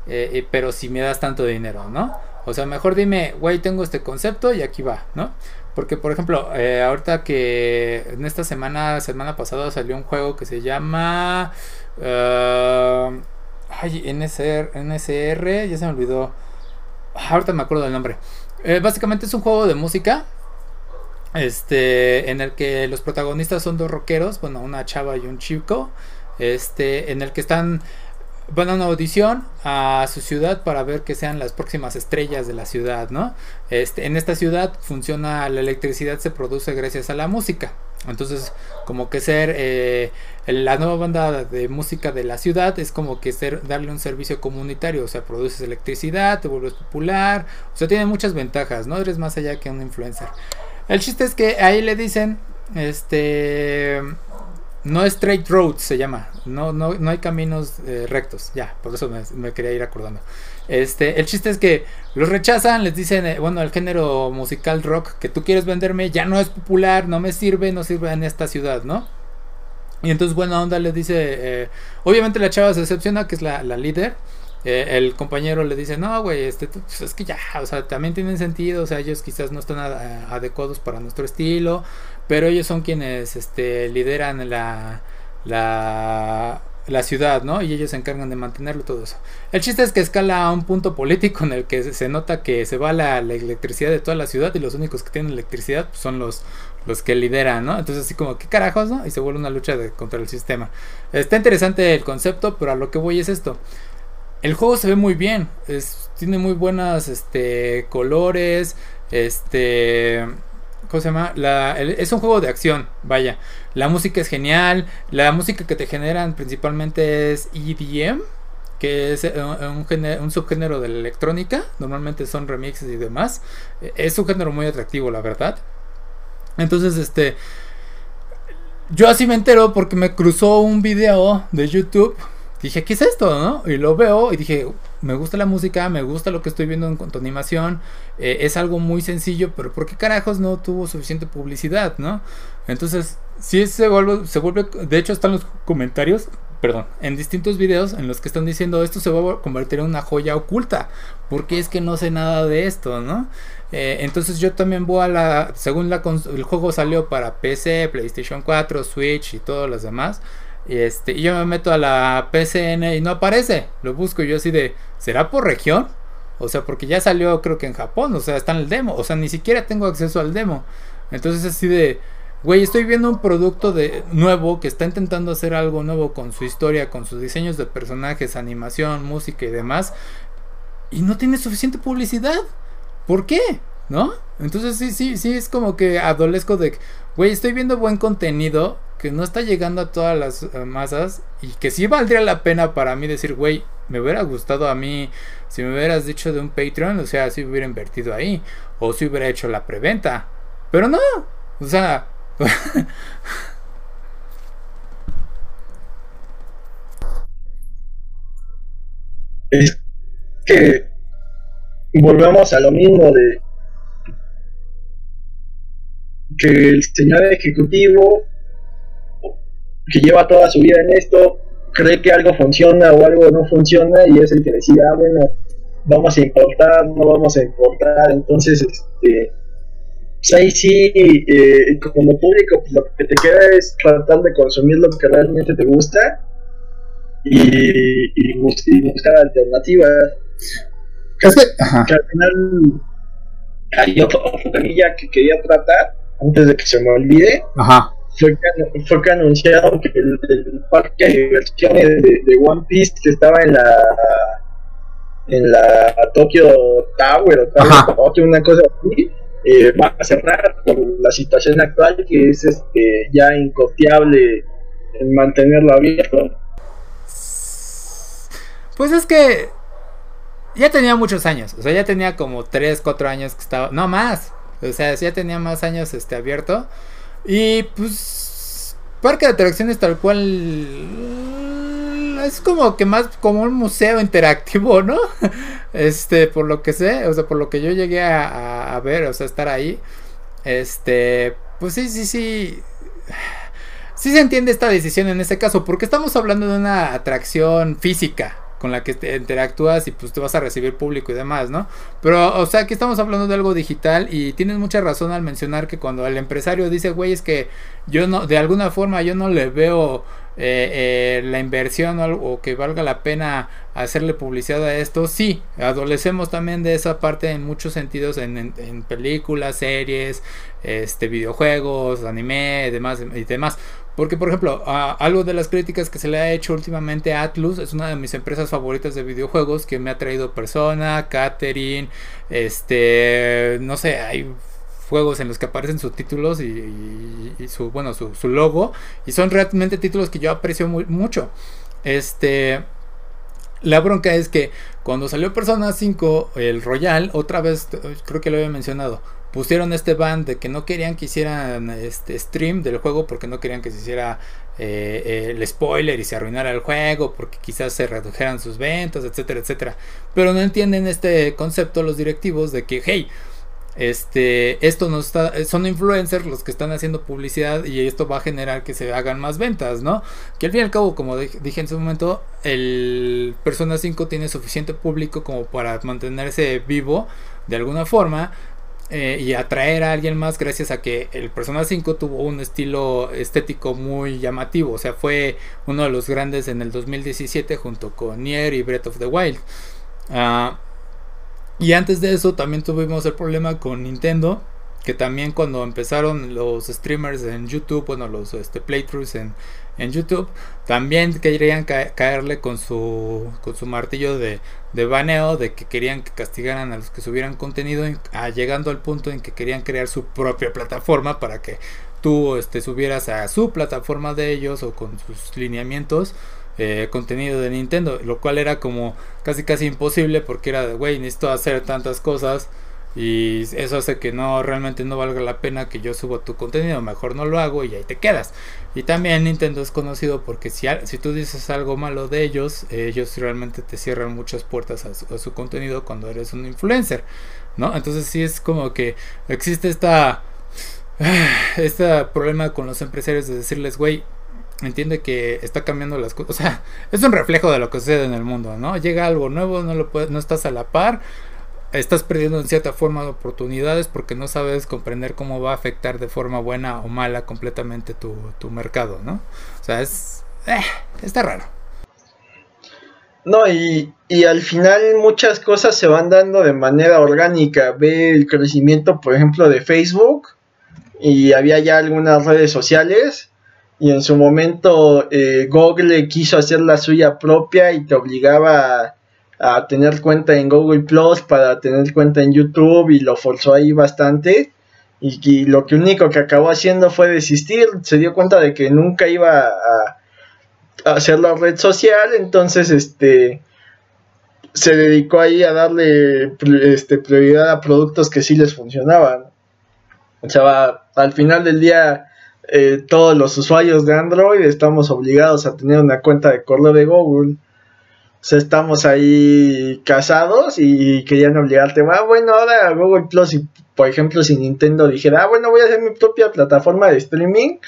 eh, pero si me das tanto dinero, ¿no? O sea, mejor dime, güey, tengo este concepto y aquí va, ¿no? Porque, por ejemplo, eh, ahorita que en esta semana, semana pasada salió un juego que se llama... Uh, ay, NSR, NSR, ya se me olvidó. Ah, ahorita me acuerdo del nombre. Eh, básicamente es un juego de música. Este, en el que los protagonistas son dos rockeros, bueno, una chava y un chico. Este, en el que están van a una audición a su ciudad para ver que sean las próximas estrellas de la ciudad, ¿no? Este, en esta ciudad funciona la electricidad se produce gracias a la música. Entonces, como que ser eh, la nueva banda de música de la ciudad es como que ser darle un servicio comunitario, o sea, produces electricidad, te vuelves popular, o sea, tiene muchas ventajas, no eres más allá que un influencer. El chiste es que ahí le dicen, este, no straight roads se llama. No, no, no hay caminos eh, rectos. Ya, por eso me, quería ir acordando. Este, el chiste es que los rechazan, les dicen, eh, bueno, el género musical rock que tú quieres venderme ya no es popular, no me sirve, no sirve en esta ciudad, ¿no? Y entonces buena onda les dice, eh, obviamente la chava se decepciona, que es la, líder. el compañero le dice, no, güey, este, pues, es que ya, o sea, también tienen sentido, o sea, ellos quizás no están adecuados para nuestro estilo, pero ellos son quienes este, lideran la, la, la, ciudad, ¿no? Y ellos se encargan de mantenerlo todo eso. El chiste es que escala a un punto político en el que se nota que se va la, electricidad de toda la ciudad y los únicos que tienen electricidad pues, son los, los que lideran, ¿no? Entonces así como, ¿qué carajos, no? Y se vuelve una lucha contra el sistema. Está interesante el concepto, pero a lo que voy es esto. El juego se ve muy bien, tiene muy buenas este, colores, este ¿Cómo se llama? es un juego de acción, vaya. La música es genial. La música que te generan principalmente es EDM, que es eh, un, subgénero de la electrónica. Normalmente son remixes y demás. E, es un género muy atractivo, la verdad. Entonces, este. Yo así me entero porque me cruzó un video de YouTube. Dije, ¿qué es esto? Y lo veo y dije, me gusta la música, me gusta lo que estoy viendo en cuanto a animación, eh, es algo muy sencillo, pero ¿por qué carajos no tuvo suficiente publicidad, no? Entonces, si se vuelve, se vuelve, de hecho están los comentarios, perdón, en distintos videos en los que están diciendo esto se va a convertir en una joya oculta, porque es que no sé nada de esto, ¿no? Eh, entonces yo también voy a la, según la, el juego salió para PC, PlayStation 4, Switch y todos los demás. Y, este, y yo me meto a la PCN y no aparece. Lo busco yo así de, ¿será por región? O sea, porque ya salió creo que en Japón, o sea, está en el demo. O sea, ni siquiera tengo acceso al demo. Entonces así de, Güey, estoy viendo un producto de nuevo que está intentando hacer algo nuevo con su historia, con sus diseños de personajes, animación, música y demás. Y no tiene suficiente publicidad. ¿Por qué? ¿No? Entonces sí, sí, sí, es como que adolesco de, güey, estoy viendo buen contenido que no está llegando a todas las eh, masas y que sí valdría la pena para mí decir, güey, me hubiera gustado a mí si me hubieras dicho de un Patreon, o sea, si hubiera invertido ahí, o si hubiera hecho la preventa. Pero no, o sea, es que volvemos a lo mismo de que el señor ejecutivo que lleva toda su vida en esto cree que algo funciona o algo no funciona y es el que decide, ah, bueno, vamos a importar, no vamos a importar, entonces, este, pues ahí sí, eh, como público, pues lo que te queda es tratar de consumir lo que realmente te gusta y, y, buscar alternativas. Que, al final hay otro que quería tratar antes de que se me olvide. Fue, que, fue que anunciaron que el, parque de diversiones de, de, One Piece que estaba en la en la Tokyo Tower o tal, una cosa así eh, va a cerrar por la situación actual que es este ya incosteable en mantenerlo abierto. Pues es que ya tenía muchos años, o sea, ya tenía como 3, 4 años que estaba, no más, o sea, ya tenía más años este abierto y pues parque de atracciones tal cual es como que más como un museo interactivo, ¿no? Este, por lo que sé, o sea, por lo que yo llegué a, ver, o sea, estar ahí. Este, pues sí, sí, sí. Sí se entiende esta decisión en este caso, porque estamos hablando de una atracción física, con la que te interactúas y pues te vas a recibir público y demás, ¿no? Pero, o sea, aquí estamos hablando de algo digital y tienes mucha razón al mencionar que cuando el empresario dice, güey, es que yo no, de alguna forma yo no le veo eh, eh, la inversión o, que valga la pena hacerle publicidad a esto, sí, adolecemos también de esa parte en muchos sentidos, en, películas, series, este, videojuegos, anime demás, y demás. Porque, por ejemplo, algo de las críticas que se le ha hecho últimamente a Atlus es una de mis empresas favoritas de videojuegos que me ha traído Persona, Catherine, este, no sé, hay juegos en los que aparecen sus títulos y, su bueno su, logo y son realmente títulos que yo aprecio mucho. Este la bronca es que cuando salió Persona 5 el Royal otra vez creo que lo había mencionado pusieron este ban de que no querían que hicieran este stream del juego porque no querían que se hiciera eh, eh, el spoiler y se arruinara el juego porque quizás se redujeran sus ventas etcétera etcétera. Pero no entienden este concepto los directivos de que hey este, esto no está, son influencers los que están haciendo publicidad y esto va a generar que se hagan más ventas, ¿no? Que al fin y al cabo, como dije en su momento, el Persona 5 tiene suficiente público como para mantenerse vivo de alguna forma eh, y atraer a alguien más gracias a que el Persona 5 tuvo un estilo estético muy llamativo, o sea, fue uno de los grandes en el 2017 junto con Nier y Breath of the Wild. Uh, y antes de eso también tuvimos el problema con Nintendo, que también cuando empezaron los streamers en YouTube, bueno, los este, playthroughs en, en YouTube, también querían caerle con su, con su martillo de, de, baneo, de que querían que castigaran a los que subieran contenido, llegando al punto en que querían crear su propia plataforma para que tú este, subieras a su plataforma de ellos o con sus lineamientos eh, contenido de Nintendo, lo cual era como casi casi imposible porque era de, güey, necesito hacer tantas cosas y eso hace que no realmente no valga la pena que yo suba tu contenido, mejor no lo hago y ahí te quedas. Y también Nintendo es conocido porque si, si tú dices algo malo de ellos, ellos realmente te cierran muchas puertas a su, contenido cuando eres un influencer, ¿no? Entonces sí es como que existe esta este problema con los empresarios de decirles, güey, entiende que está cambiando las cosas. O sea, es un reflejo de lo que sucede en el mundo, ¿no? Llega algo nuevo, no lo puedes, no estás a la par estás perdiendo en cierta forma oportunidades porque no sabes comprender cómo va a afectar de forma buena o mala completamente tu, mercado, ¿no? O sea, es... Eh, está raro. No, y, y, al final muchas cosas se van dando de manera orgánica. Ve el crecimiento, por ejemplo, de Facebook y había ya algunas redes sociales y en su momento eh, Google quiso hacer la suya propia y te obligaba a tener cuenta en Google Plus, para tener cuenta en YouTube y lo forzó ahí bastante. Y, lo que único que acabó haciendo fue desistir, se dio cuenta de que nunca iba a, hacer la red social, entonces este se dedicó ahí a darle este, prioridad a productos que sí les funcionaban. O sea, al final del día, eh, todos los usuarios de Android estamos obligados a tener una cuenta de correo de Google estamos ahí casados y querían obligarte, ah, bueno, ahora Google Plus, por ejemplo, si Nintendo dijera, ah, bueno, voy a hacer mi propia plataforma de streaming,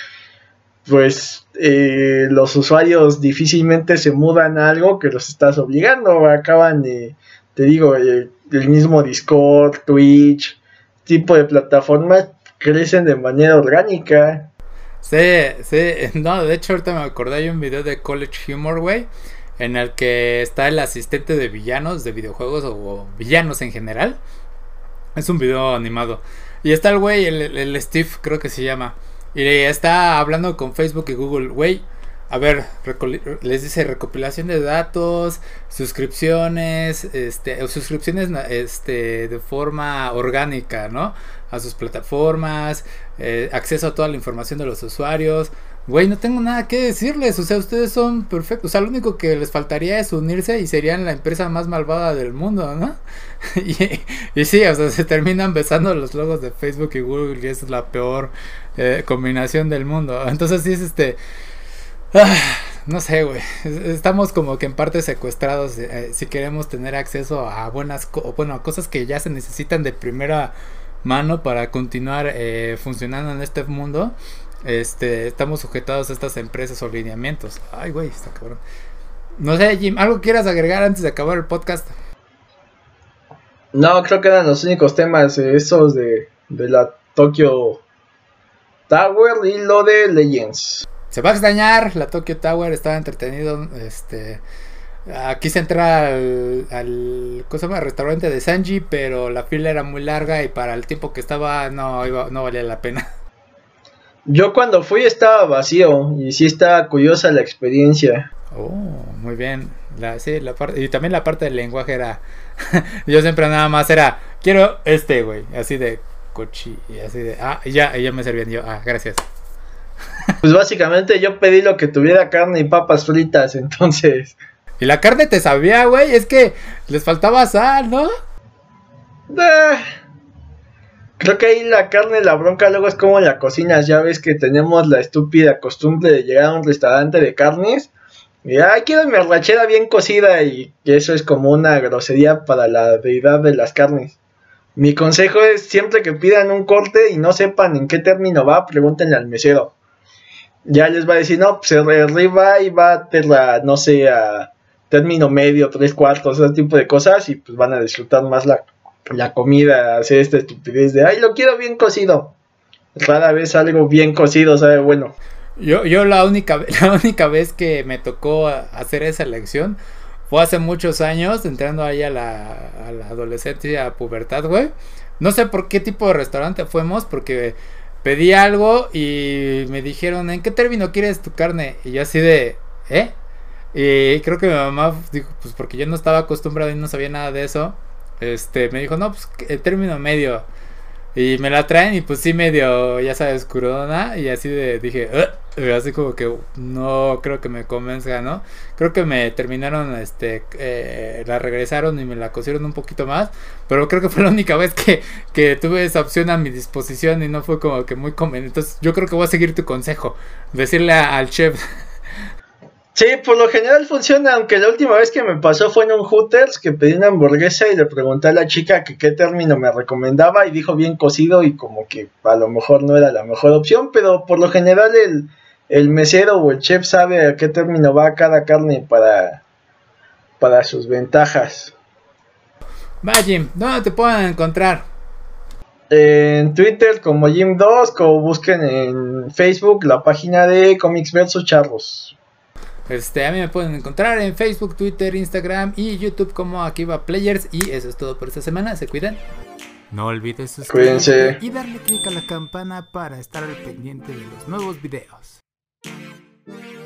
pues eh, los usuarios difícilmente se mudan a algo que los estás obligando, acaban, de te digo, eh, el mismo Discord, Twitch, tipo de plataformas crecen de manera orgánica. Sí, sí, no, de hecho ahorita me acordé hay un video de College Humor, güey en el que está el asistente de villanos de videojuegos o, villanos en general. Es un video animado. Y está el güey, el, Steve creo que se llama. Y está hablando con Facebook y Google. Güey, a ver, les dice recopilación de datos, suscripciones, este, suscripciones este, de forma orgánica, ¿no? A sus plataformas, eh, acceso a toda la información de los usuarios. Güey, no tengo nada que decirles. O sea, ustedes son perfectos. O sea, lo único que les faltaría es unirse y serían la empresa más malvada del mundo, ¿no? y, sí, o sea, se terminan besando los logos de Facebook y Google y es la peor eh, combinación del mundo. Entonces, sí es este. Ah, no sé, güey. Estamos como que en parte secuestrados eh, si queremos tener acceso a buenas, bueno, a cosas que ya se necesitan de primera mano para continuar eh, funcionando en este mundo este, estamos sujetados a estas empresas o lineamientos. Ay, güey, está cabrón. No sé, Jim, ¿algo quieras agregar antes de acabar el podcast? No, creo que eran los únicos temas eh, esos de, de la Tokyo Tower y lo de Legends. Se va a extrañar, la Tokyo Tower estaba entretenido. Este, aquí se entra al, al restaurante de Sanji, pero la fila era muy larga y para el tiempo que estaba no, iba, no valía la pena. Yo cuando fui estaba vacío y sí estaba curiosa la experiencia. Oh, muy bien. La, sí, la parte, y también la parte del lenguaje era. yo siempre nada más era. Quiero este, güey. Así de cochi. Y así de. Ah, ya, ya me servían yo. Ah, gracias. Pues básicamente yo pedí lo que tuviera carne y papas fritas, entonces. Y la carne te sabía, güey. Es que les faltaba sal, ¿no? Eh, Creo que ahí la carne, la bronca luego es como la cocinas. Ya ves que tenemos la estúpida costumbre de llegar a un restaurante de carnes y, ay, quiero mi arrachera bien cocida y eso es como una grosería para la deidad de las carnes. Mi consejo es siempre que pidan un corte y no sepan en qué término va, pregúntenle al mesero. Ya les va a decir, no, pues arriba y va a la, no sé, a término medio, tres cuartos, ese tipo de cosas y pues van a disfrutar más la la comida, hacer esta estupidez de, ay, lo quiero bien cocido. Rara vez algo bien cocido sabe bueno. Yo, yo la única, la única vez que me tocó hacer esa elección fue hace muchos años, entrando ahí a la, a adolescencia, a pubertad, güey. No sé por qué tipo de restaurante fuimos, porque pedí algo y me dijeron, ¿en qué término quieres tu carne? Y yo así de, ¿eh? Y creo que mi mamá dijo, pues porque yo no estaba acostumbrado y no sabía nada de eso este, me dijo, no, pues el término medio. Y me la traen y pues sí medio, ya sabes, curona. Y así de, dije, Así como que no creo que me convenzca, ¿no? Creo que me terminaron, este, eh, la regresaron y me la cosieron un poquito más, pero creo que fue la única vez que, que tuve esa opción a mi disposición y no fue como que muy conveniente. Entonces yo creo que voy a seguir tu consejo, decirle al chef. Sí, por lo general funciona, aunque la última vez que me pasó fue en un Hooters que pedí una hamburguesa y le pregunté a la chica que qué término me recomendaba y dijo bien cocido y como que a lo mejor no era la mejor opción, pero por lo general el, el mesero o el chef sabe a qué término va cada carne para, para sus ventajas. Va, Jim, ¿dónde te pueden encontrar? En Twitter como Jim2 o busquen en Facebook la página de Comics versus Charros. Este, a mí me pueden encontrar en Facebook, Twitter, Instagram y YouTube como Akiva Players. Y eso es todo por esta semana. Se cuidan. No olvides suscribirse y darle clic a la campana para estar al pendiente de los nuevos videos. Thank you.